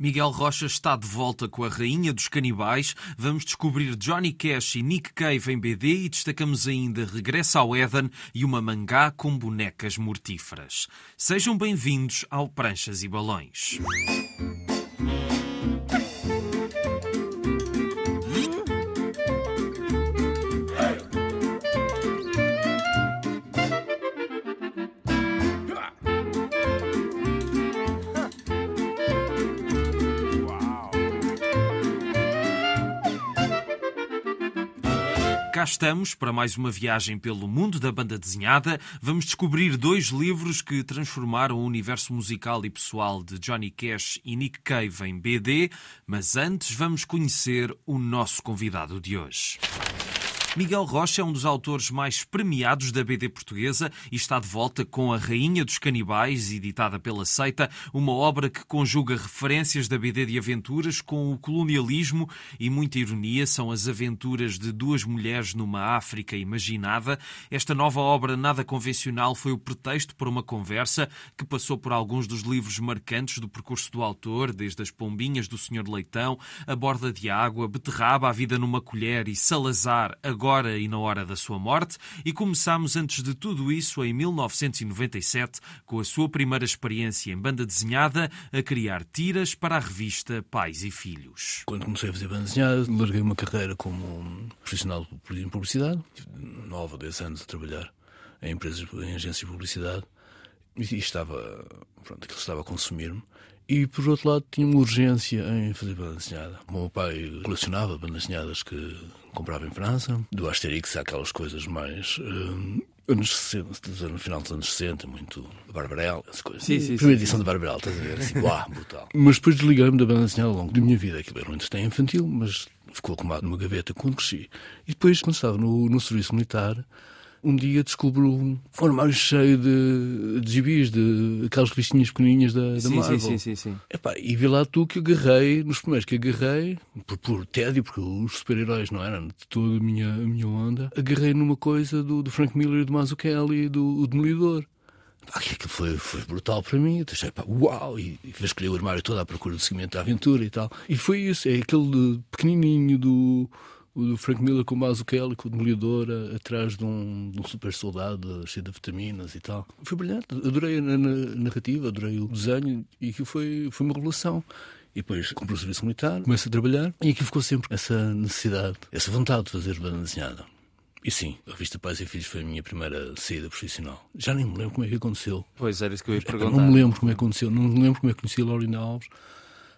Miguel Rocha está de volta com a Rainha dos Canibais. Vamos descobrir Johnny Cash e Nick Cave em BD e destacamos ainda Regresso ao Éden e uma mangá com bonecas mortíferas. Sejam bem-vindos ao Pranchas e Balões. Cá estamos para mais uma viagem pelo mundo da banda desenhada. Vamos descobrir dois livros que transformaram o universo musical e pessoal de Johnny Cash e Nick Cave em BD, mas antes vamos conhecer o nosso convidado de hoje. Miguel Rocha é um dos autores mais premiados da BD portuguesa e está de volta com A Rainha dos Canibais, editada pela Seita, uma obra que conjuga referências da BD de aventuras com o colonialismo e muita ironia. São as aventuras de duas mulheres numa África imaginada. Esta nova obra nada convencional foi o pretexto para uma conversa que passou por alguns dos livros marcantes do percurso do autor, desde as Pombinhas do Senhor Leitão, A Borda de Água, Beterraba, A Vida numa Colher e Salazar, agora e na hora da sua morte, e começámos antes de tudo isso em 1997, com a sua primeira experiência em banda desenhada, a criar tiras para a revista Pais e Filhos. Quando comecei a fazer banda desenhada, larguei uma carreira como profissional em publicidade, 9 ou 10 anos a trabalhar em empresas, em agências de publicidade, e estava, pronto, aquilo estava a consumir-me. E por outro lado tinha uma urgência em fazer banda desenhada. O meu pai colecionava bandas desenhadas que comprava em França, do Asterix aquelas coisas mais. Uh, anos 60, no final dos anos 60, muito Barbarella, essas coisas. Sim, sim, Primeira sim, edição sim. de Barbarella, estás a ver? Assim, uau, brutal. Mas depois desliguei-me da banda desenhada ao longo da minha vida. Aquilo era um entretenimento infantil, mas ficou acumulado numa gaveta quando cresci. E depois, quando estava no, no serviço militar, um dia descubro um armário cheio de, de gibis, de aquelas revistinhas pequenininhas da, da sim, Marvel. Sim, sim, sim. sim. Epá, e vi lá tu que agarrei, nos primeiros que agarrei, por, por tédio, porque os super-heróis não eram de toda a minha, a minha onda, agarrei numa coisa do, do Frank Miller, do Mazzucchelli, do Demolidor. Aquilo foi, foi brutal para mim. Eu achei, pá, uau! E, e escolhi o armário todo à procura do seguimento da aventura e tal. E foi isso, é aquele pequenininho do o do Frank Miller com o Mazzucchelli, com o Demolidor, atrás de um, de um, super soldado cheio de vitaminas e tal. Foi brilhante. Adorei a, narrativa, adorei o desenho e aquilo foi, foi uma revelação. E depois comprei o serviço militar, comecei a trabalhar e aqui ficou sempre essa necessidade, essa vontade de fazer banda desenhada. E sim, a revista Pais e Filhos foi a minha primeira saída profissional. Já nem me lembro como é que aconteceu. Pois era isso que eu ia perguntar. Não me lembro como é que aconteceu, não me lembro como é que conheci a Laurina Alves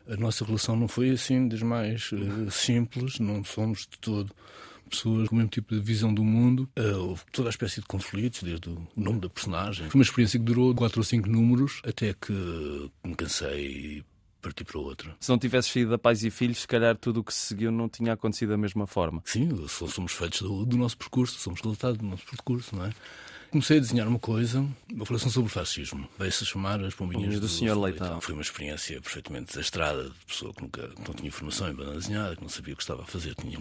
a nossa relação não foi assim das mais uh, simples, não somos de todo pessoas com o mesmo tipo de visão do mundo. Uh, houve toda a espécie de conflitos, desde o nome da personagem. Foi uma experiência que durou quatro ou cinco números, até que me cansei e parti para outra. Se não tivesses saído da Pais e Filhos, se calhar tudo o que se seguiu não tinha acontecido da mesma forma. Sim, somos feitos do, do nosso percurso, somos resultado do nosso percurso, não é? Comecei a desenhar uma coisa, uma relação sobre o fascismo. Veio-se chamar As Pombinhas do, do Sr. Leitão. Foi uma experiência perfeitamente desastrada, de pessoa que nunca que não tinha formação em banda desenhada, que não sabia o que estava a fazer, tinha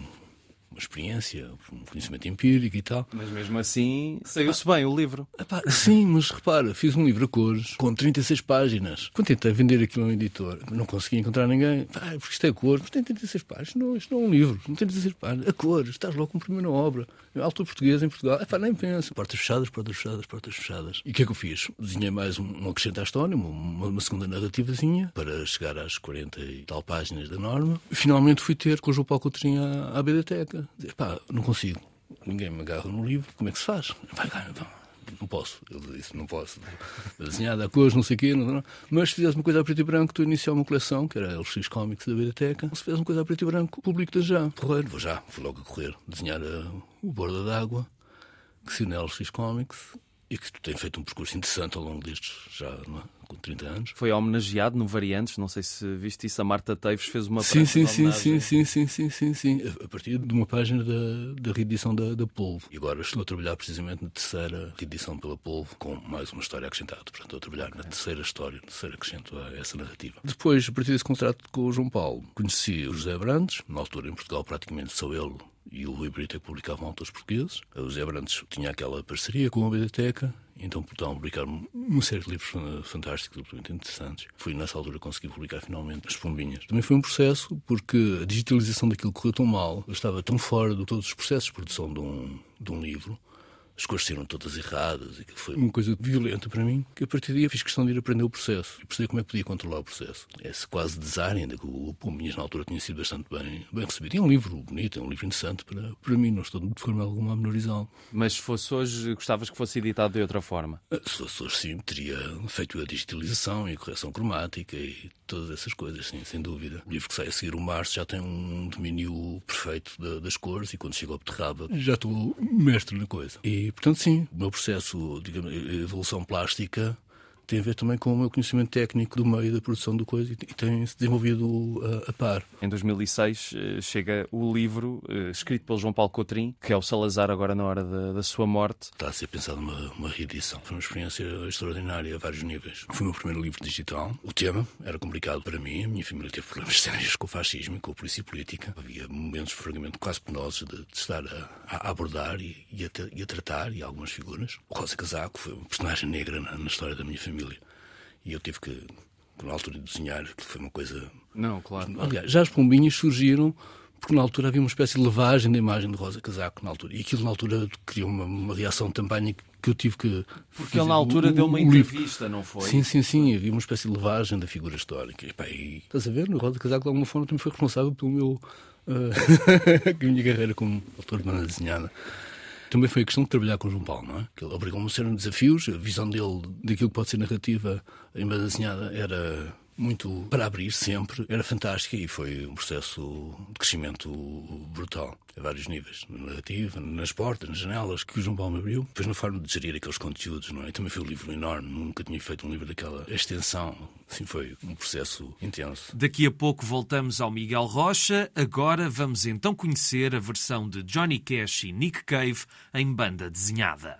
uma experiência, um conhecimento empírico e tal. Mas mesmo assim, saiu-se bem o livro. Epá, sim, mas repara, fiz um livro a cores com 36 páginas. Quando tentei vender aquilo a um editor, não consegui encontrar ninguém. Ah, porque isto é cores, mas tem 36 páginas. Não, isto não é um livro, não tem 36 páginas. A cores, estás logo com a primeira obra. Alto português em Portugal. Epá, nem penso. Portas fechadas, portas fechadas, portas fechadas. E o que é que eu fiz? Desenhei mais um, um acrescento à história, uma, uma segunda narrativazinha, para chegar às 40 e tal páginas da norma. Finalmente fui ter com o João Paulo Coutrinho à, à biblioteca. Dizer, pá, não consigo. Ninguém me agarra no livro. Como é que se faz? Vai, vai, vai. Não posso. Ele disse, não posso. Desenhada a cores, não sei o quê. Não, não. Mas se fizesse uma coisa a preto e branco, tu iniciar uma coleção, que era LX Comics da biblioteca. Se fizesse uma coisa a preto e branco, publico-te já. Correr, vou já. Fui logo a correr. Desenhar uh, o Borda d'Água, que se na LX Comics, e que tu tem feito um percurso interessante ao longo destes já, não é? Com 30 anos. Foi homenageado no Variantes, não sei se viste isso, a Marta Teves fez uma sim, sim, sim, sim, sim, sim, sim, sim, sim, a partir de uma página da, da reedição da, da Polvo. E agora estou a trabalhar precisamente na terceira reedição pela Polvo, com mais uma história acrescentada. Portanto, estou a trabalhar na terceira história, no terceiro acrescento a essa narrativa. Depois, a partir desse contrato com o João Paulo, conheci o José Brandes, na altura em Portugal praticamente só ele e o Rui Brito é que publicavam autores portugueses. O Zé Brandes tinha aquela parceria com a biblioteca, então a publicar uma série de livros fantásticos, absolutamente interessantes. Fui nessa altura consegui publicar finalmente As Pombinhas. Também foi um processo porque a digitalização daquilo correu tão mal, eu estava tão fora de todos os processos de produção de um, de um livro, as coisas saíram todas erradas e que foi uma coisa violenta para mim, que a partir daí fiz questão de ir aprender o processo e perceber como é que podia controlar o processo. Esse quase design, ainda que o Pombinhas na altura tinha sido bastante bem, bem recebido. E é um livro bonito, é um livro interessante para, para mim, não estou de forma alguma a menorizá-lo. Mas se fosse hoje, gostavas que fosse editado de outra forma? Ah, se fosse hoje, sim, teria feito a digitalização e a correção cromática e todas essas coisas, sim, sem dúvida. O livro que sai a seguir, o Março, já tem um domínio perfeito das cores e quando chega ao beterraba já estou mestre na coisa. E portanto, sim, o meu processo, digamos, evolução plástica tem a ver também com o meu conhecimento técnico do meio da produção do coisa e tem-se desenvolvido a, a, par. Em 2006 eh, chega o livro eh, escrito pelo João Paulo Cotrim, que é o Salazar agora na hora da, da sua morte. Está a ser pensado uma, uma reedição. Foi uma experiência extraordinária a vários níveis. Foi o meu primeiro livro digital. O tema era complicado para mim. A minha família teve problemas sérios com o fascismo e com a polícia política. Havia momentos, fragmentos quase penosos de, de estar a, a, abordar e, e, a, e, a, tratar, e algumas figuras. O Rosa Casaco foi uma personagem negra na, na história da minha família família. E eu tive que, na altura de desenhar, que foi uma coisa. Não, claro. Aliás, já as pombinhas surgiram porque na altura havia uma espécie de lavagem da imagem de Rosa Casaco na altura. E aquilo na altura criou uma, uma reação também que eu tive que. Porque ele na altura deu uma entrevista, não foi? Sim, sim, sim. Havia uma espécie de lavagem da figura histórica. E, pá, e, estás a ver? O Rosa Casaco de alguma forma também foi responsável pelo meu. Uh, a minha carreira como autor de banda desenhada também foi a questão de trabalhar com o João Paulo, não é? Que ele obrigou-me a ser desafios, a visão dele daquilo que pode ser narrativa em era muito para abrir sempre, era fantástica e foi um processo de crescimento brutal, a vários níveis, na narrativa, nas portas, nas janelas que o João Paulo abriu, depois na forma de gerir aqueles conteúdos, não é? Também foi um livro enorme, nunca tinha feito um livro daquela extensão, assim foi um processo intenso. Daqui a pouco voltamos ao Miguel Rocha, agora vamos então conhecer a versão de Johnny Cash e Nick Cave em banda desenhada.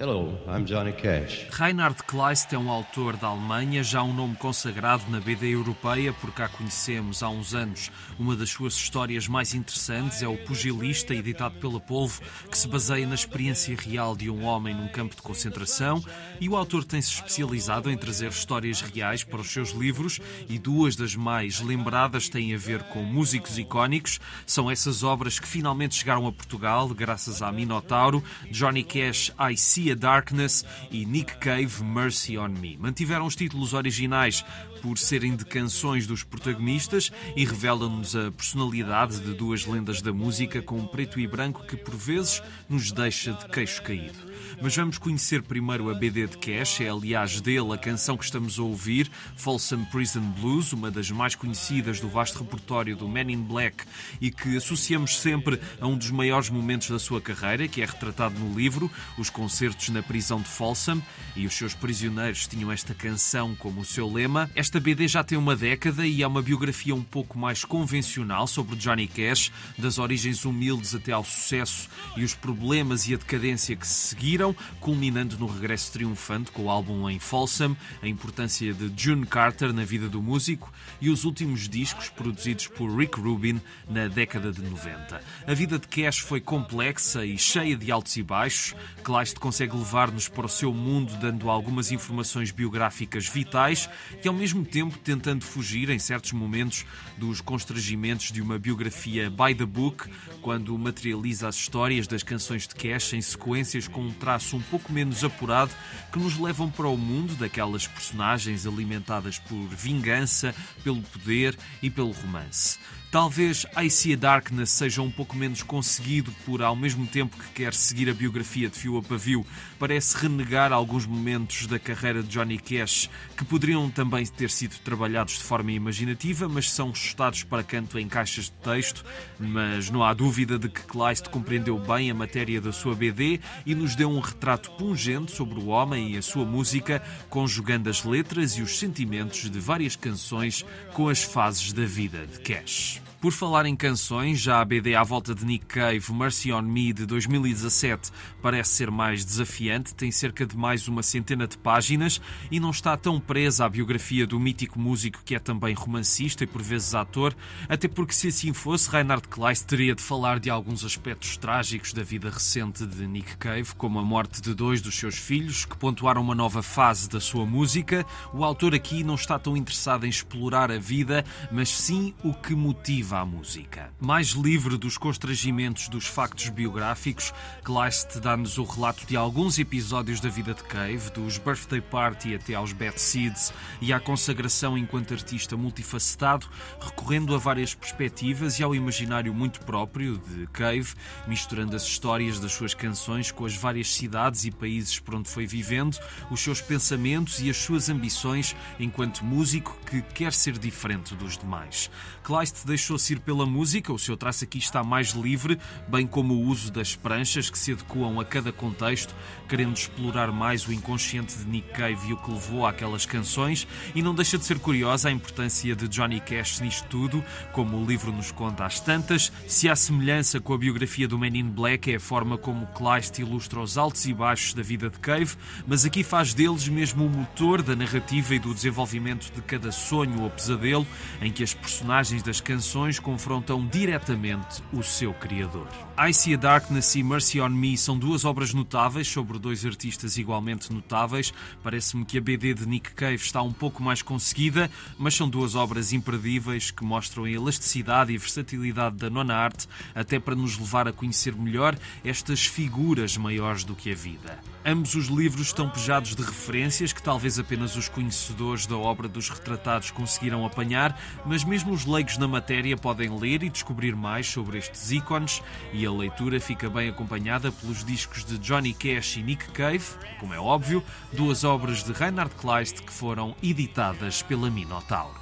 Hello, I'm Johnny Cash. Reinhard Kleist é um autor da Alemanha, já um nome consagrado na BD europeia, porque cá conhecemos há uns anos uma das suas histórias mais interessantes, é o Pugilista, editado pela Polvo, que se baseia na experiência real de um homem num campo de concentração, e o autor tem-se especializado em trazer histórias reais para os seus livros, e duas das mais lembradas têm a ver com músicos icónicos. São essas obras que finalmente chegaram a Portugal, graças a Minotauro, Johnny Cash, I See Darkness e Nick Cave Mercy on Me. Mantiveram os títulos originais por serem de canções dos protagonistas e revelam-nos a personalidade de duas lendas da música com preto e branco que por vezes nos deixa de queixo caído. Mas vamos conhecer primeiro a BD de Cash, é aliás dele a canção que estamos a ouvir, Folsom Prison Blues, uma das mais conhecidas do vasto repertório do Men in Black e que associamos sempre a um dos maiores momentos da sua carreira, que é retratado no livro, os concertos na prisão de Folsom, e os seus prisioneiros tinham esta canção como o seu lema. Esta BD já tem uma década e é uma biografia um pouco mais convencional sobre Johnny Cash, das origens humildes até ao sucesso e os problemas e a decadência que se seguiram culminando no regresso triunfante com o álbum em Folsom, a importância de June Carter na vida do músico e os últimos discos produzidos por Rick Rubin na década de 90. A vida de Cash foi complexa e cheia de altos e baixos. Kleist consegue levar-nos para o seu mundo dando algumas informações biográficas vitais e ao mesmo tempo tentando fugir em certos momentos dos constrangimentos de uma biografia by the book, quando materializa as histórias das canções de Cash em sequências com um traço um pouco menos apurado que nos levam para o mundo daquelas personagens alimentadas por vingança, pelo poder e pelo romance. Talvez I See a Darkness seja um pouco menos conseguido por, ao mesmo tempo que quer seguir a biografia de fio a pavio, parece renegar alguns momentos da carreira de Johnny Cash que poderiam também ter sido trabalhados de forma imaginativa, mas são chutados para canto em caixas de texto. Mas não há dúvida de que Kleist compreendeu bem a matéria da sua BD e nos deu um retrato pungente sobre o homem e a sua música, conjugando as letras e os sentimentos de várias canções com as fases da vida de Cash. much. Por falar em canções, já a BD à volta de Nick Cave, Mercy on Me, de 2017, parece ser mais desafiante, tem cerca de mais uma centena de páginas e não está tão presa à biografia do mítico músico que é também romancista e por vezes ator, até porque se assim fosse, Reinhard Kleist teria de falar de alguns aspectos trágicos da vida recente de Nick Cave, como a morte de dois dos seus filhos, que pontuaram uma nova fase da sua música. O autor aqui não está tão interessado em explorar a vida, mas sim o que motiva à música. Mais livre dos constrangimentos dos factos biográficos, Kleist dá-nos o relato de alguns episódios da vida de Cave, dos birthday party até aos Bad Seeds e à consagração enquanto artista multifacetado, recorrendo a várias perspectivas e ao imaginário muito próprio de Cave, misturando as histórias das suas canções com as várias cidades e países por onde foi vivendo, os seus pensamentos e as suas ambições enquanto músico que quer ser diferente dos demais. Kleist deixou-se ir pela música, o seu traço aqui está mais livre, bem como o uso das pranchas que se adequam a cada contexto, querendo explorar mais o inconsciente de Nick Cave e o que levou àquelas canções, e não deixa de ser curiosa a importância de Johnny Cash nisto tudo, como o livro nos conta às tantas, se há semelhança com a biografia do Man in Black é a forma como Kleist ilustra os altos e baixos da vida de Cave, mas aqui faz deles mesmo o motor da narrativa e do desenvolvimento de cada sonho ou pesadelo, em que as personagens das canções confrontam diretamente o seu criador. I See a Darkness e Mercy on Me são duas obras notáveis sobre dois artistas igualmente notáveis. Parece-me que a BD de Nick Cave está um pouco mais conseguida, mas são duas obras imperdíveis que mostram a elasticidade e versatilidade da nona arte, até para nos levar a conhecer melhor estas figuras maiores do que a vida. Ambos os livros estão pejados de referências que talvez apenas os conhecedores da obra dos retratados conseguiram apanhar, mas mesmo os leigos na matéria podem ler e descobrir mais sobre estes ícones, e a leitura fica bem acompanhada pelos discos de Johnny Cash e Nick Cave, como é óbvio, duas obras de Reinhard Kleist que foram editadas pela Minotaur.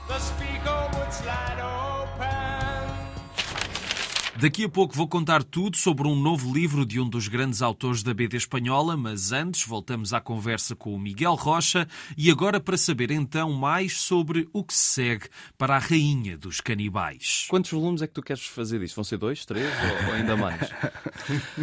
Daqui a pouco vou contar tudo sobre um novo livro de um dos grandes autores da BD espanhola, mas antes voltamos à conversa com o Miguel Rocha e agora para saber então mais sobre o que se segue para a Rainha dos Canibais. Quantos volumes é que tu queres fazer disto? Vão ser dois, três ou ainda mais?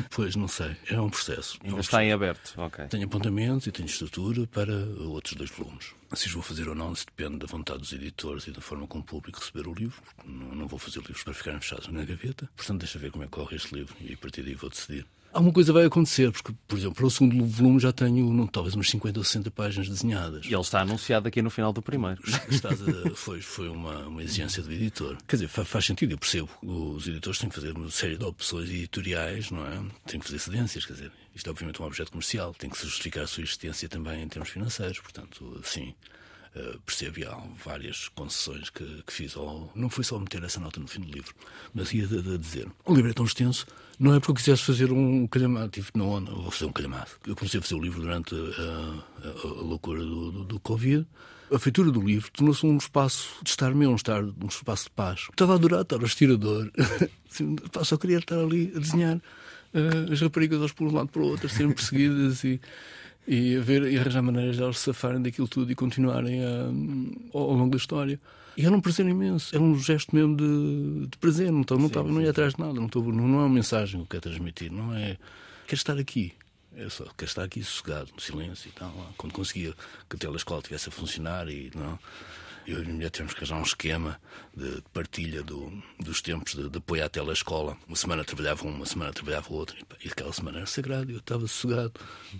Pois, não sei. É um processo. Ainda é um está em processo. aberto, ok. Tenho apontamentos e tenho estrutura para outros dois volumes. Se os vou fazer ou não, isso depende da vontade dos editores e da forma como o público receber o livro. Não, não vou fazer livros para ficarem fechados na gaveta. Portanto, deixa ver como é que corre este livro e a partir daí vou decidir. Alguma coisa vai acontecer, porque, por exemplo, para o segundo volume já tenho não, talvez umas 50 ou 60 páginas desenhadas. E ele está anunciado aqui no final do primeiro. Estás a- foi foi uma, uma exigência do editor. Quer dizer, fa- faz sentido, eu percebo. Os editores têm que fazer uma série de opções editoriais, não é? Têm que fazer cedências, quer dizer, isto é obviamente um objeto comercial, tem que se justificar a sua existência também em termos financeiros, portanto, sim. Eh, percebo e há várias concessões que, que fiz. Ao, não foi só meter essa nota no fim do livro, mas ia de, de dizer: o livro é tão extenso, não é porque eu quisesse fazer um calhamaço, tive, não, não vou fazer um calhamaço. Eu comecei a fazer o livro durante a, a- a loucura do, do, do Covid. A feitura do livro tornou-se um espaço de estar meu, um, estar, um espaço de paz. Estava a adorar estar ao estirador. Só queria estar ali a desenhar eh, as raparigas aos por um lado para o outro, serem perseguidas e, e ver e arranjar maneiras de elas se safarem daquilo tudo e continuarem a, ao, ao longo da história. E era um prazer imenso, era um gesto mesmo de, de prazer, não, estava, não, estava, não ia atrás de nada, não, estou, não, não é uma mensagem que quero transmitir, não é. Quero estar aqui. Eu só quero estar aqui sossegado, no silêncio e tal. Quando conseguia que a telescola estivesse a funcionar e não. Eu e a minha mulher tivemos que arranjar um esquema de partilha do- dos tempos de, de apoio à telescola. Uma semana trabalhava uma, uma semana trabalhava outra. E, aquela semana era sagrada. Eu estava sossegado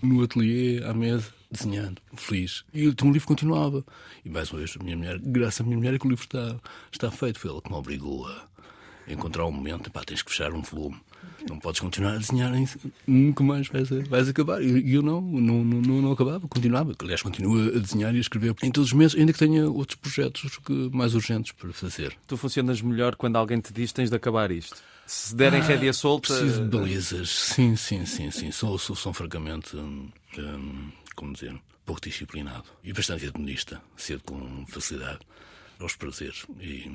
no ateliê, à mesa, desenhando, feliz. E então o livro continuava. E mais uma vez, a minha mulher, graças à minha mulher, é que o livro está, está feito. Foi ela que me obrigou a encontrar um momento. Pá, tens que fechar um volume. Não podes continuar a desenhar, nunca mais vais, vais acabar. E eu não, não, não, não, acabava, continuava. Aliás, continuo a desenhar e a escrever em todos os meses, ainda que tenha outros projetos que, mais urgentes para fazer. Tu funcionas melhor quando alguém te diz tens de acabar isto. Se derem rédea solta. Ah, Preciso de balizas, sim, sim, sim, sim. Sou, sou, sou francamente, hum, como dizer, pouco disciplinado e bastante hedonista, cedo com facilidade aos prazeres. E,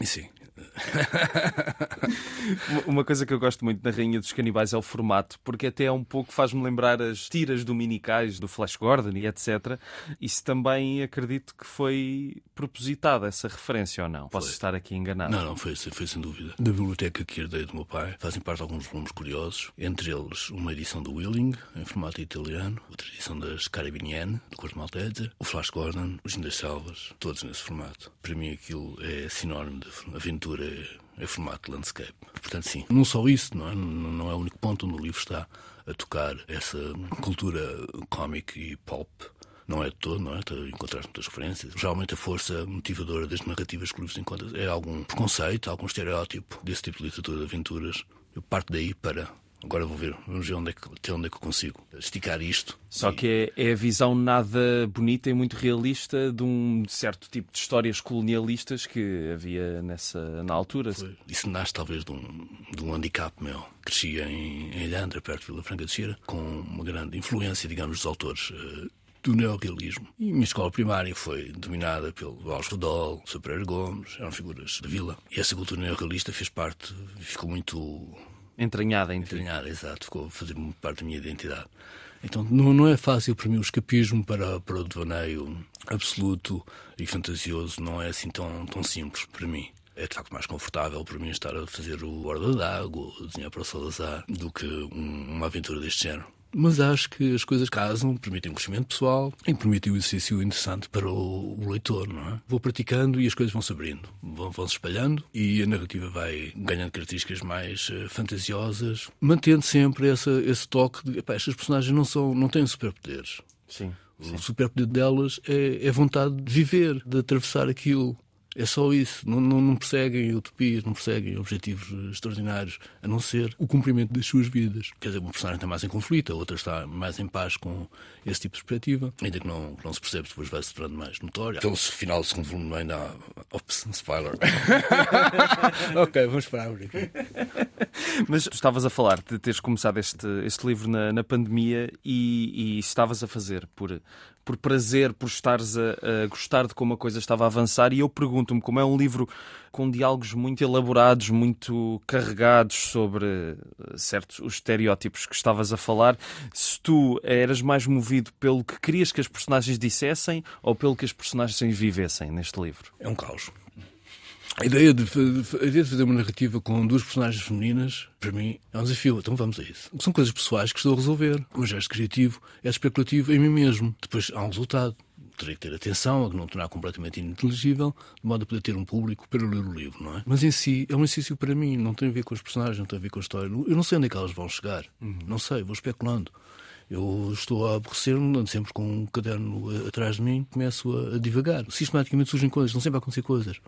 e sim, Uma coisa que eu gosto muito da Rainha dos Canibais é o formato, porque até é um pouco faz-me lembrar as tiras dominicais do Flash Gordon e etc. Isso também acredito que foi propositada, essa referência ou não? Posso Foi. estar aqui enganado? Não, não, foi, foi sem dúvida. Da biblioteca que herdei do meu pai, fazem parte alguns volumes curiosos, entre eles uma edição do Willing, em formato italiano, outra edição das Carabinienne, do Corte Maltese, o Flash Gordon, os das Selvas, todos nesse formato. Para mim aquilo é sinónimo de aventura, é formato landscape. Portanto, sim, não só isso, não é? Não, é o único ponto onde o livro está a tocar essa cultura cómica e pop não é de todo, não é? Tu Encontrar muitas referências. Geralmente a força motivadora das narrativas que o livro encontra é algum preconceito, algum estereótipo desse tipo de literatura de aventuras. Eu parto daí para. Agora vou ver, vamos ver onde é que, até onde é que eu consigo esticar isto. Só que é, é a visão nada bonita e muito realista de um certo tipo de histórias colonialistas que havia nessa, na altura. Foi. Isso nasce talvez de um, de um handicap meu. Crescia em, em Ilhandra, perto de Vila Franca de Xira, com uma grande influência, digamos, dos autores eh, do neorrealismo. E a minha escola primária foi dominada pelo Alves Rodol, Sr. Pereira Gomes, eram figuras da vila. E essa cultura neorrealista fez parte, ficou muito Entranhada em ti. entranhada, exato, ficou a fazer parte da minha identidade. Então não, não é fácil para mim o escapismo para, para o devaneio absoluto e fantasioso, não é assim tão, tão simples para mim. É de facto mais confortável para mim estar a fazer o Borda d'Água, desenhar para o Salazar, do que um- uma aventura deste género. Mas acho que as coisas casam, permitem um crescimento pessoal e permitem um exercício interessante para o, o leitor, não é? Vou praticando e as coisas vão se abrindo, vão, vão se espalhando e a narrativa vai ganhando características mais eh, fantasiosas, mantendo sempre essa, esse toque de epá, estas personagens não, são, não têm superpoderes. Sim. O superpoder delas é, é a vontade de viver, de atravessar aquilo. É só isso. Não, não, não perseguem utopias, não perseguem objetivos extraordinários, a não ser o cumprimento das suas vidas. Quer dizer, uma personagem está mais em conflito, a outra está mais em paz com esse tipo de perspectiva, ainda que não, que não se percebe, depois vai se tornando mais notória. Pelo final do segundo volume ainda há. Ops, spoiler. ok, vamos parar por aqui. Mas tu estavas a falar de teres começado este, este livro na, na pandemia e, e estavas a fazer por, por prazer, por estares a, a gostar de como a coisa estava a avançar. E eu pergunto-me, como é um livro com diálogos muito elaborados, muito carregados sobre eh, certos os estereótipos que estavas a falar, se tu eras mais movido pelo que querias que as personagens dissessem ou pelo que as personagens vivessem neste livro? É um caos. A ideia, de, a ideia de fazer uma narrativa com duas personagens femininas, para mim, é um desafio. Então vamos a isso. São coisas pessoais que estou a resolver. O gesto criativo é especulativo em mim mesmo. Depois há um resultado. Terei que ter atenção a não tornar completamente ininteligível, de modo a poder ter um público para ler o livro, não é? Mas em si é um exercício para mim, não tem a ver com os personagens, não tem a ver com a história. Eu não sei onde é que elas vão chegar. Não sei, vou especulando. Eu estou a aborrecer-me, ando sempre com um caderno eh, atrás de mim, começo a, a divagar. Sistematicamente surgem coisas, estão sempre a acontecer coisas.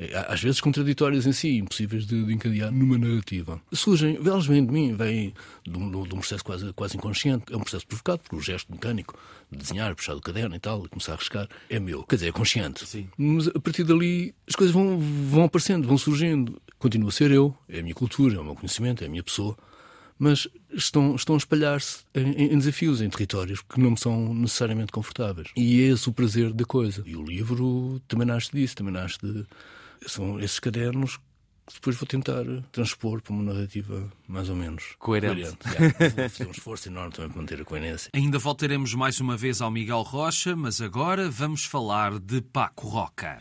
É, Às vezes contraditórias em si, impossíveis de, de encadear numa narrativa. Surgem, elas vêm de mim, vêm de um, de um processo quase, quase inconsciente. É um processo provocado por um gesto mecânico de desenhar, puxar do caderno e tal, e começar a riscar. É meu. Quer dizer, é consciente. Sim. Mas a partir dali as coisas vão, vão aparecendo, vão surgindo. Continua a ser eu, é a minha cultura, é o meu conhecimento, é a minha pessoa mas estão, estão a espalhar-se em, em desafios, em territórios que não me são necessariamente confortáveis. E é esse o prazer da coisa. E o livro também nasce disso, também nasce de. São esses cadernos que depois vou tentar transpor para uma narrativa mais ou menos Coerente. Yeah, vou fazer um esforço enorme também para manter a coerência. Ainda voltaremos mais uma vez ao Miguel Rocha, mas agora vamos falar de Paco Roca.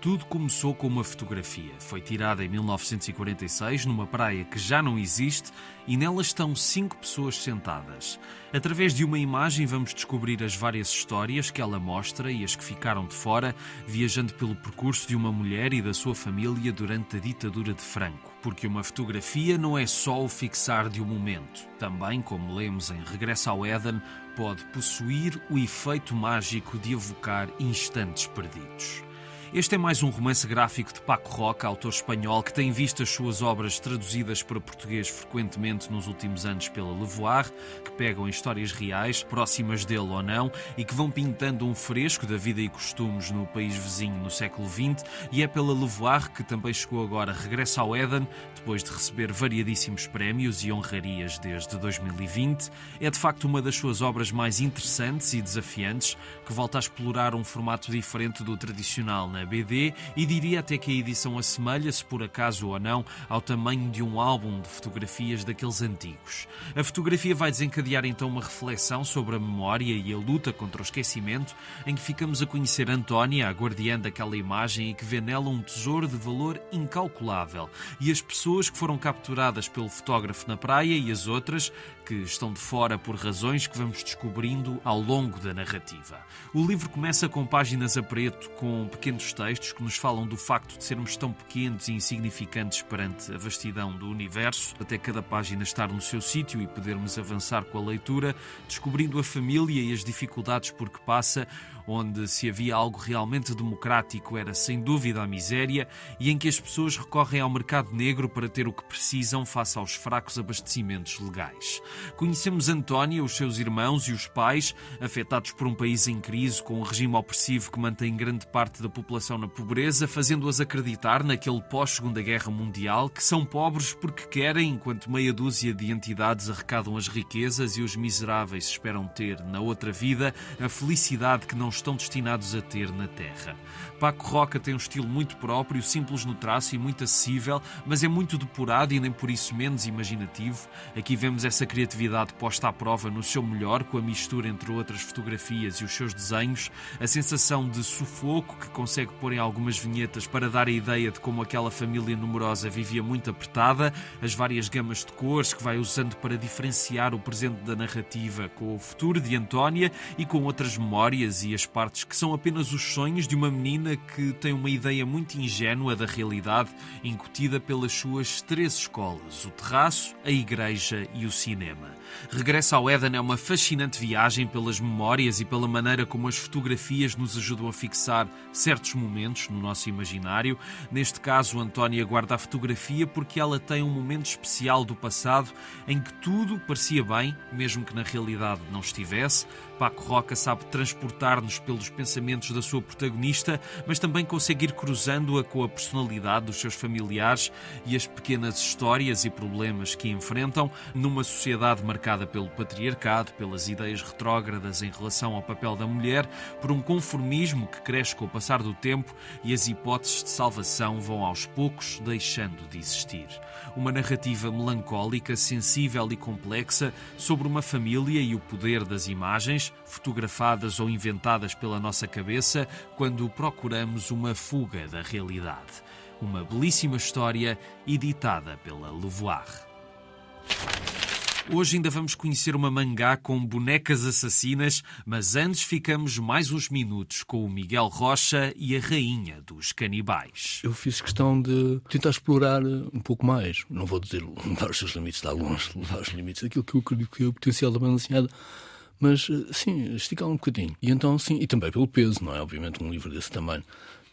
Tudo começou com uma fotografia. Foi tirada em 1946 numa praia que já não existe e nela estão cinco pessoas sentadas. Através de uma imagem vamos descobrir as várias histórias que ela mostra e as que ficaram de fora, viajando pelo percurso de uma mulher e da sua família durante a ditadura de Franco. Porque uma fotografia não é só o fixar de um momento. Também, como lemos em Regresso ao Éden, pode possuir o efeito mágico de evocar instantes perdidos. Este é mais um romance gráfico de Paco Roca, autor espanhol, que tem visto as suas obras traduzidas para português frequentemente nos últimos anos pela Levoir, que pegam em histórias reais, próximas dele ou não, e que vão pintando um fresco da vida e costumes no país vizinho no século XX, e é pela Levoir que também chegou agora Regressa ao Éden, depois de receber variadíssimos prémios e honrarias desde 2020. É de facto uma das suas obras mais interessantes e desafiantes, que volta a explorar um formato diferente do tradicional na BD e diria até que a edição assemelha-se, por acaso ou não, ao tamanho de um álbum de fotografias daqueles antigos. A fotografia vai desencadear então uma reflexão sobre a memória e a luta contra o esquecimento, em que ficamos a conhecer Antónia, a guardiã daquela imagem e que vê nela um tesouro de valor incalculável, e as pessoas que foram capturadas pelo fotógrafo na praia e as outras que estão de fora por razões que vamos descobrindo ao longo da narrativa. O livro começa com páginas a preto, com pequenos textos que nos falam do facto de sermos tão pequenos e insignificantes perante a vastidão do universo, até cada página estar no seu sítio e podermos avançar com a leitura, descobrindo a família e as dificuldades por que passa, onde se havia algo realmente democrático era sem dúvida a miséria e em que as pessoas recorrem ao mercado negro para ter o que precisam face aos fracos abastecimentos legais. Conhecemos Antónia, os seus irmãos e os pais, afetados por um país em crise com um regime opressivo que mantém grande parte da população na pobreza, fazendo-as acreditar naquele pós-Segunda Guerra Mundial que são pobres porque querem, enquanto meia dúzia de entidades arrecadam as riquezas e os miseráveis esperam ter na outra vida a felicidade que não estão destinados a ter na Terra. Paco Roca tem um estilo muito próprio, simples no traço e muito acessível, mas é muito depurado e nem por isso menos imaginativo. Aqui vemos essa criatividade posta à prova no seu melhor, com a mistura entre outras fotografias e os seus desenhos, a sensação de sufoco que consegue pôr em algumas vinhetas para dar a ideia de como aquela família numerosa vivia muito apertada, as várias gamas de cores que vai usando para diferenciar o presente da narrativa com o futuro de Antónia e com outras memórias e as partes que são apenas os sonhos de uma menina que tem uma ideia muito ingênua da realidade, incutida pelas suas três escolas: o terraço, a igreja e o cinema. Regresso ao Éden é uma fascinante viagem pelas memórias e pela maneira como as fotografias nos ajudam a fixar certos momentos no nosso imaginário. Neste caso, Antónia guarda a fotografia porque ela tem um momento especial do passado em que tudo parecia bem, mesmo que na realidade não estivesse. Paco Roca sabe transportar-nos pelos pensamentos da sua protagonista, mas também consegue ir cruzando-a com a personalidade dos seus familiares e as pequenas histórias e problemas que enfrentam numa sociedade marcada pelo patriarcado, pelas ideias retrógradas em relação ao papel da mulher, por um conformismo que cresce com o passar do tempo e as hipóteses de salvação vão aos poucos deixando de existir. Uma narrativa melancólica, sensível e complexa sobre uma família e o poder das imagens fotografadas ou inventadas pela nossa cabeça quando procuramos uma fuga da realidade. Uma belíssima história editada pela Levoir. Hoje ainda vamos conhecer uma mangá com bonecas assassinas, mas antes ficamos mais uns minutos com o Miguel Rocha e a rainha dos canibais. Eu fiz questão de tentar explorar um pouco mais. Não vou dizer levar os seus limites, está longe, levar os limites daquilo que eu acredito que é o potencial da banda desenhada mas sim, esticar um bocadinho. E então, sim, e também pelo peso, não é? Obviamente, um livro desse tamanho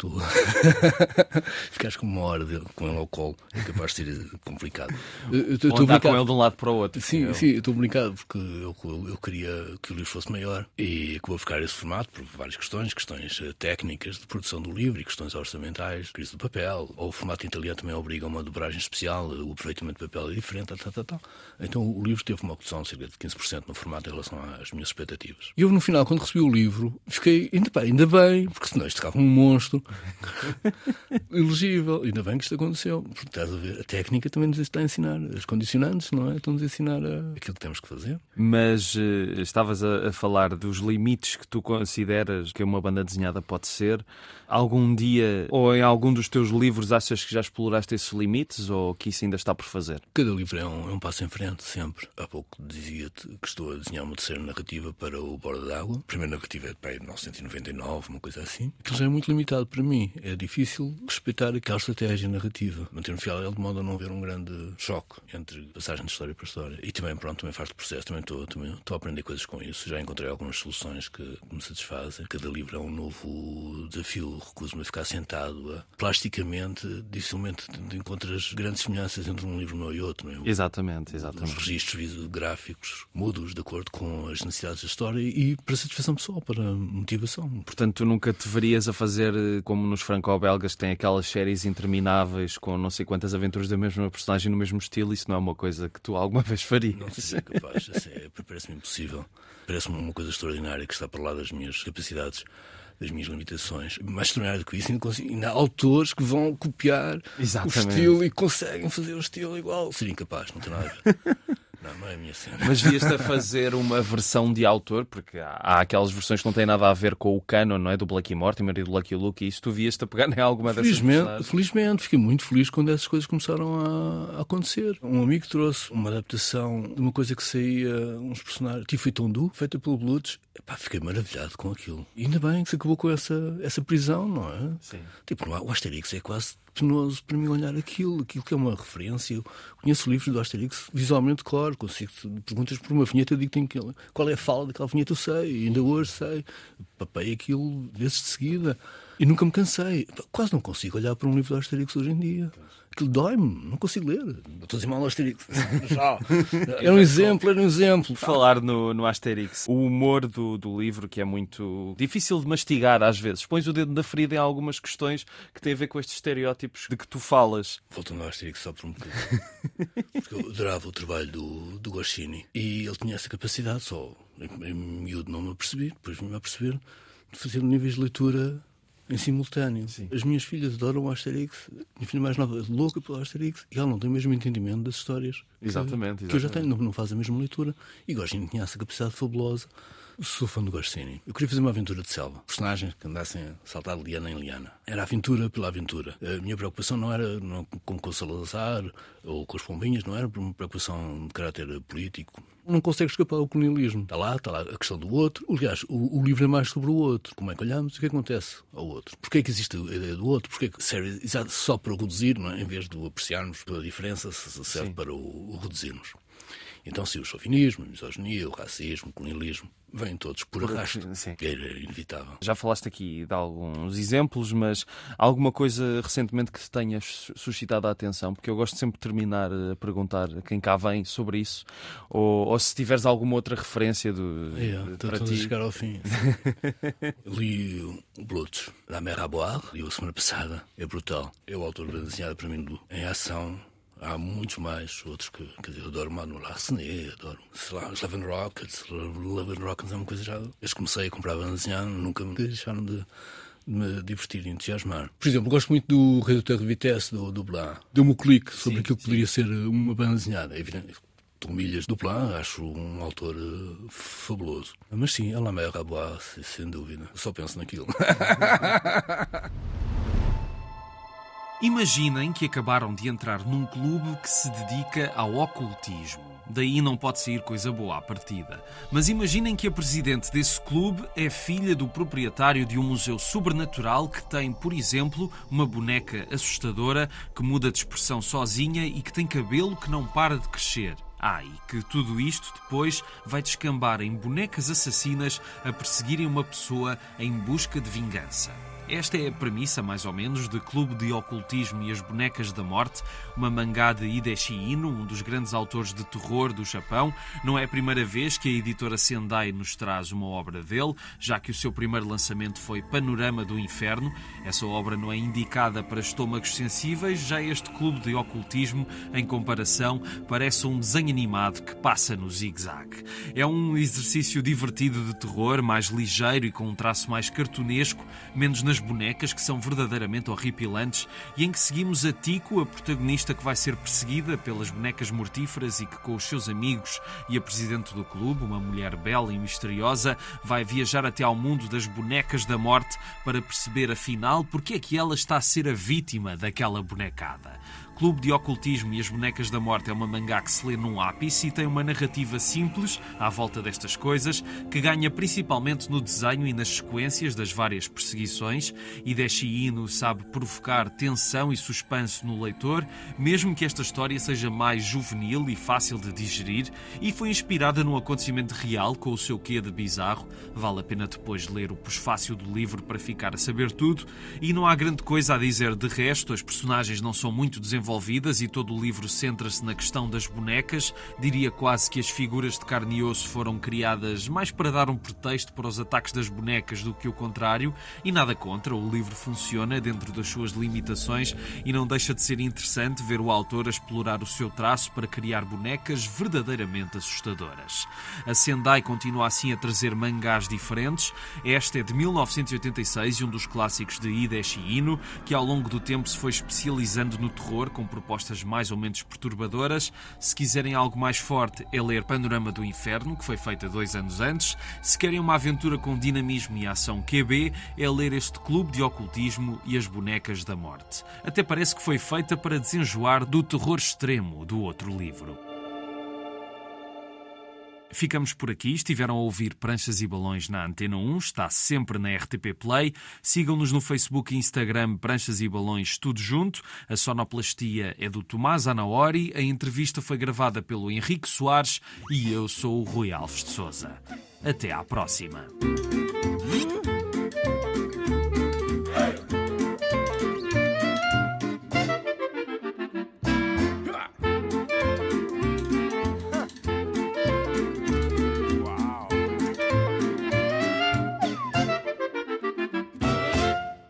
ficas com uma hora dele, com ele ao colo, é capaz de ser complicado. Eu, eu, andar com ele de um lado para o outro. Sim, eu... sim, estou brincado porque eu, eu, queria que o livro fosse maior e que vou ficar esse formato por várias questões, questões eh, técnicas de produção do livro e questões orçamentais, crise do papel, ou o formato italiano também obriga a uma dobragem especial, o aproveitamento do papel é diferente, tal, tal, tal. Então o livro teve uma redução de cerca de 15% no formato em relação às minhas expectativas. E eu, no final, quando recebi o livro, fiquei, ainda bem, ainda bem, porque senão isto ficava um monstro. Elegível. Ainda bem que isto aconteceu. Porque estás a ver, a técnica também nos está a ensinar. As condicionantes, não é? Estão-nos a ensinar a... aquilo que temos que fazer. Mas uh, estavas a, a, falar dos limites que tu consideras que uma banda desenhada pode ser. Algum dia, ou em algum dos teus livros, achas que já exploraste esses limites ou que isso ainda está por fazer? Cada livro é um, é um passo em frente, sempre. Há pouco dizia-te que estou a desenhar uma terceira narrativa para o Borda d'Água. A primeira narrativa é de 1999, uma coisa assim. Aquilo já é muito limitado para mim é difícil respeitar aquela estratégia narrativa, manter-me fiel a ele de modo a não haver um grande choque entre passagem de história para história. E também, pronto, também faz processo, também estou, também estou a aprender coisas com isso. Já encontrei algumas soluções que me satisfazem. Cada livro é um novo desafio, recuso-me a ficar sentado. Plasticamente, dificilmente encontras grandes semelhanças entre um livro meu e outro. Não é? Exatamente, exatamente. Os registros gráficos mudos de acordo com as necessidades da história e para satisfação pessoal, para motivação. Portanto, tu nunca te verias a fazer eh, como nos franco-belgas têm aquelas séries intermináveis com não sei quantas aventuras da mesma personagem no mesmo estilo, isso não é uma coisa que tu alguma vez farias? Não sei capaz, é, parece-me impossível. Parece-me uma coisa extraordinária que está para lá das minhas capacidades. das minhas limitações. Mais extraordinário do que isso, ainda, consigo, ainda há autores que vão copiar Exatamente. o estilo e conseguem fazer o estilo igual. Seria incapaz, não tem nada a ver. Não, não é a minha cena. Mas vias-te a fazer uma versão de autor, porque há, há aquelas versões que não têm nada a ver com o canon, não é? Do Black Mortimer e do Lucky Luke, e isso tu vias-te a pegar em alguma dessas Felizmente, personagens? felizmente, fiquei muito feliz quando essas coisas começaram a, a acontecer. Um amigo trouxe uma adaptação de uma coisa que saía, uns personagens, tipo Tondu, feita pelo Blutz. Epá, fiquei maravilhado com aquilo. E ainda bem que se acabou com essa, essa prisão, não é? Sim. Tipo, o Asterix é quase penoso para mim olhar aquilo, aquilo que é uma referência. Eu conheço livros do Asterix visualmente, claro, consigo perguntas por uma vinheta, digo que, qual é a fala daquela vinheta, eu sei, ainda hoje sei. Papei aquilo vezes de seguida. E nunca me cansei. Quase não consigo olhar para um livro do Asterix hoje em dia. Aquilo dói-me, não consigo ler. Estou a dizer mal ao Asterix. Já. Era um exemplo, era um exemplo. Falar no, no Asterix, o humor do, do livro, que é muito difícil de mastigar às vezes. Pões o dedo na ferida em algumas questões que têm a ver com estes estereótipos de que tu falas. Voltando ao Asterix só por um bocadinho. Porque eu adorava o trabalho do, do Goscini. E ele tinha essa capacidade, só em, miúdo não me apercebi, depois vim-me a perceber, de fazer níveis de leitura em simultâneo. As minhas filhas adoram o Asterix. Minha filha mais nova é louca pelo Asterix e ela não tem o mesmo entendimento das histórias que- Exatamente, que eu já exatamente. tenho, não, não faz a mesma leitura. E Goscini tinha essa capacidade fabulosa. Sou fã do Goscini. Eu queria fazer uma aventura de selva. Personagens que andassem a saltar liana em liana. Era aventura pela aventura. A minha preocupação não era não, como com o Salazar ou com os pombinhas, não era uma preocupação de caráter político. Não consegue escapar ao colonialismo. Está lá, está lá a questão do outro. Aliás, o, o livro é mais sobre o outro. Como é que olhamos o que acontece ao outro? Porquê é que existe a ideia do outro? Porquê é que serve só para reduzir, não é? em vez de o apreciarmos pela diferença, se serve para o, o reduzirmos? Então, se o chauvinismo, a misoginia, o racismo, o colonialismo, vêm todos por arrasto. sim. Era inevitável. Já falaste aqui de alguns exemplos, mas alguma coisa recentemente que te tenha su- suscitado a atenção? Porque eu gosto sempre de terminar a perguntar a quem cá vem sobre isso, ou, ou se tiveres alguma outra referência do, É, para a ti. chegar ao fim. li o Blutz, La Mer à Boire, li a semana passada. É brutal. É o autor desenhado para mim do- em ação. Há muitos mais, outros que, quer dizer, eu adoro Manu Larsenet, adoro sei lá, Slaven Rockets, Slaven Rockets é uma coisa já. Que comecei a comprar banda desenhada, nunca me deixaram de, me divertir e entusiasmar. Por exemplo, gosto muito do Redutor de Vitesse do, do Blanc. Deu-me o clique sobre aquilo que poderia ser uma banda desenhada. É evidente. Tomilhas do Plan, acho um autor eh, fabuloso. Mas sim, a La Mer à Boire, se- sem dúvida. Eu só penso naquilo. Imaginem que acabaram de entrar num clube que se dedica ao ocultismo. Daí não pode sair coisa boa à partida. Mas imaginem que a presidente desse clube é filha do proprietário de um museu sobrenatural que tem, por exemplo, uma boneca assustadora que muda de expressão sozinha e que tem cabelo que não para de crescer. Ah, e que tudo isto depois vai descambar em bonecas assassinas a perseguirem uma pessoa em busca de vingança. Esta é a premissa, mais ou menos, de Clube de Ocultismo e as Bonecas da Morte, uma mangá de Hideshi Ino, um dos grandes autores de terror do Japão. Não é a primeira vez que a editora Sendai nos traz uma obra dele, já que o seu primeiro lançamento foi Panorama do Inferno. Essa obra não é indicada para estômagos sensíveis, já este Clube de Ocultismo, em comparação, parece um desenho animado que passa no zigue-zague. É um exercício divertido de terror, mais ligeiro e com um traço mais cartunesco, menos nas bonecas, que são verdadeiramente horripilantes, e em que seguimos a Tico, a protagonista que vai ser perseguida pelas bonecas mortíferas e que, com os seus amigos e a presidente do clube, uma mulher bela e misteriosa, vai viajar até ao mundo das bonecas da morte para perceber, afinal, porque é que ela está a ser a vítima daquela bonecada. Clube de Ocultismo e as Bonecas da Morte é uma mangá que se lê num ápice e tem uma narrativa simples à volta destas coisas, que ganha principalmente no desenho e nas sequências das várias perseguições. Hideshi Ino sabe provocar tensão e suspense no leitor, mesmo que esta história seja mais juvenil e fácil de digerir, e foi inspirada num acontecimento real com o seu quê de bizarro. Vale a pena depois ler o pós-fácil do livro para ficar a saber tudo, e não há grande coisa a dizer de resto, as personagens não são muito desenvolvidas envolvidas e todo o livro centra-se na questão das bonecas. Diria quase que as figuras de carne e osso foram criadas mais para dar um pretexto para os ataques das bonecas do que o contrário, e nada contra, o livro funciona dentro das suas limitações e não deixa de ser interessante ver o autor a explorar o seu traço para criar bonecas verdadeiramente assustadoras. A Sendai continua assim a trazer mangás diferentes. Esta é de 1986 e um dos clássicos de Hideshi Ino, que ao longo do tempo se foi especializando no terror com propostas mais ou menos perturbadoras. Se quiserem algo mais forte, é ler Panorama do Inferno, que foi feita dois anos antes. Se querem uma aventura com dinamismo e ação QB, é ler este Clube de Ocultismo e as Bonecas da Morte. Até parece que foi feita para desenjoar do terror extremo do outro livro. Ficamos por aqui. Estiveram a ouvir Pranchas e Balões na Antena 1. Está sempre na RTP Play. Sigam-nos no Facebook e Instagram Pranchas e Balões tudo junto. A sonoplastia é do Tomás Anaori. A entrevista foi gravada pelo Henrique Soares e eu sou o Rui Alves de Souza. Até à próxima.